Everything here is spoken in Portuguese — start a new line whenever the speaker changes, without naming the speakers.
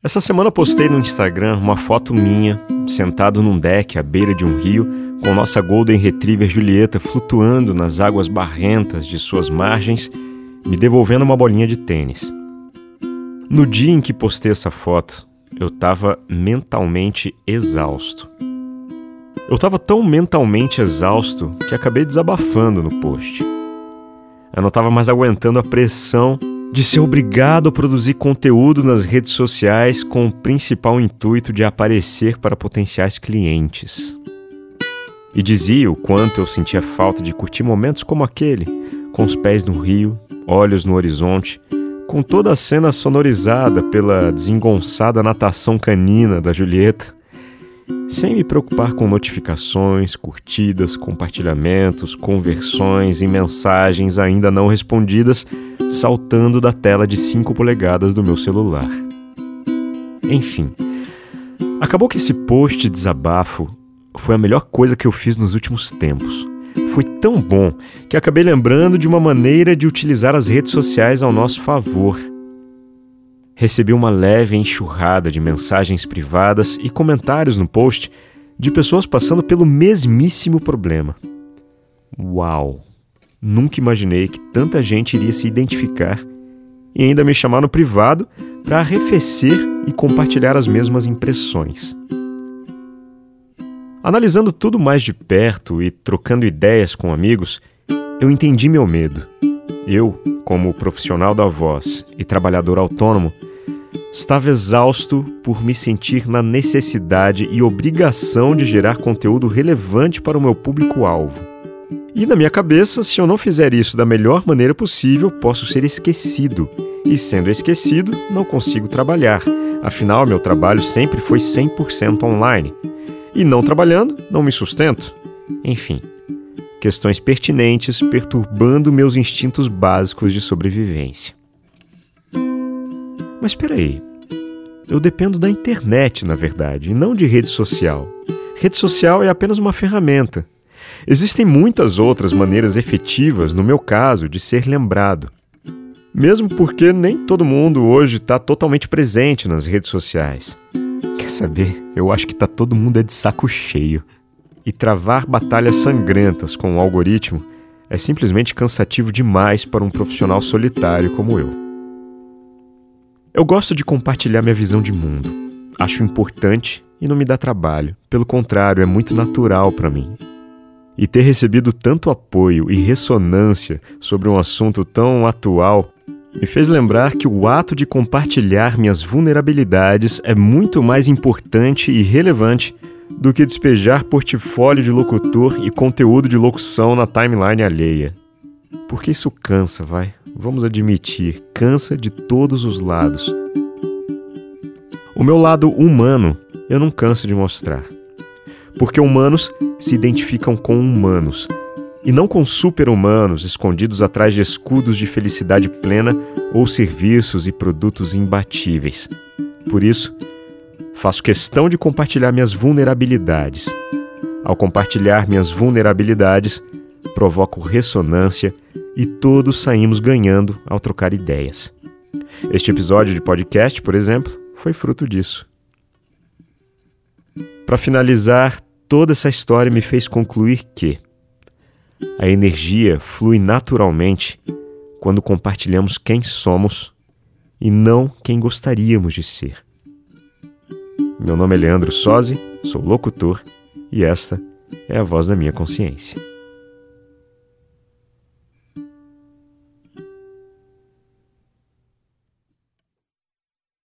Essa semana postei no Instagram uma foto minha, sentado num deck à beira de um rio, com nossa Golden Retriever Julieta flutuando nas águas barrentas de suas margens, me devolvendo uma bolinha de tênis. No dia em que postei essa foto, eu estava mentalmente exausto. Eu estava tão mentalmente exausto que acabei desabafando no post. Eu não estava mais aguentando a pressão de ser obrigado a produzir conteúdo nas redes sociais com o principal intuito de aparecer para potenciais clientes. E dizia o quanto eu sentia falta de curtir momentos como aquele, com os pés no rio, olhos no horizonte, com toda a cena sonorizada pela desengonçada natação canina da Julieta, sem me preocupar com notificações, curtidas, compartilhamentos, conversões e mensagens ainda não respondidas saltando da tela de 5 polegadas do meu celular. Enfim, acabou que esse post de desabafo foi a melhor coisa que eu fiz nos últimos tempos. Foi tão bom que acabei lembrando de uma maneira de utilizar as redes sociais ao nosso favor. Recebi uma leve enxurrada de mensagens privadas e comentários no post de pessoas passando pelo mesmíssimo problema. Uau! Nunca imaginei que tanta gente iria se identificar e ainda me chamar no privado para arrefecer e compartilhar as mesmas impressões. Analisando tudo mais de perto e trocando ideias com amigos, eu entendi meu medo. Eu, como profissional da voz e trabalhador autônomo, estava exausto por me sentir na necessidade e obrigação de gerar conteúdo relevante para o meu público-alvo. E na minha cabeça, se eu não fizer isso da melhor maneira possível, posso ser esquecido. E sendo esquecido, não consigo trabalhar. Afinal, meu trabalho sempre foi 100% online. E não trabalhando, não me sustento. Enfim, questões pertinentes perturbando meus instintos básicos de sobrevivência. Mas espera aí. Eu dependo da internet, na verdade, e não de rede social. Rede social é apenas uma ferramenta. Existem muitas outras maneiras efetivas, no meu caso, de ser lembrado. Mesmo porque nem todo mundo hoje está totalmente presente nas redes sociais. Quer saber? Eu acho que está todo mundo é de saco cheio. E travar batalhas sangrentas com o algoritmo é simplesmente cansativo demais para um profissional solitário como eu. Eu gosto de compartilhar minha visão de mundo. Acho importante e não me dá trabalho. Pelo contrário, é muito natural para mim e ter recebido tanto apoio e ressonância sobre um assunto tão atual me fez lembrar que o ato de compartilhar minhas vulnerabilidades é muito mais importante e relevante do que despejar portfólio de locutor e conteúdo de locução na timeline alheia. Porque isso cansa, vai. Vamos admitir, cansa de todos os lados. O meu lado humano eu não canso de mostrar. Porque humanos se identificam com humanos e não com super-humanos escondidos atrás de escudos de felicidade plena ou serviços e produtos imbatíveis. Por isso, faço questão de compartilhar minhas vulnerabilidades. Ao compartilhar minhas vulnerabilidades, provoco ressonância e todos saímos ganhando ao trocar ideias. Este episódio de podcast, por exemplo, foi fruto disso. Para finalizar, Toda essa história me fez concluir que a energia flui naturalmente quando compartilhamos quem somos e não quem gostaríamos de ser. Meu nome é Leandro Sozzi, sou locutor e esta é a voz da minha consciência.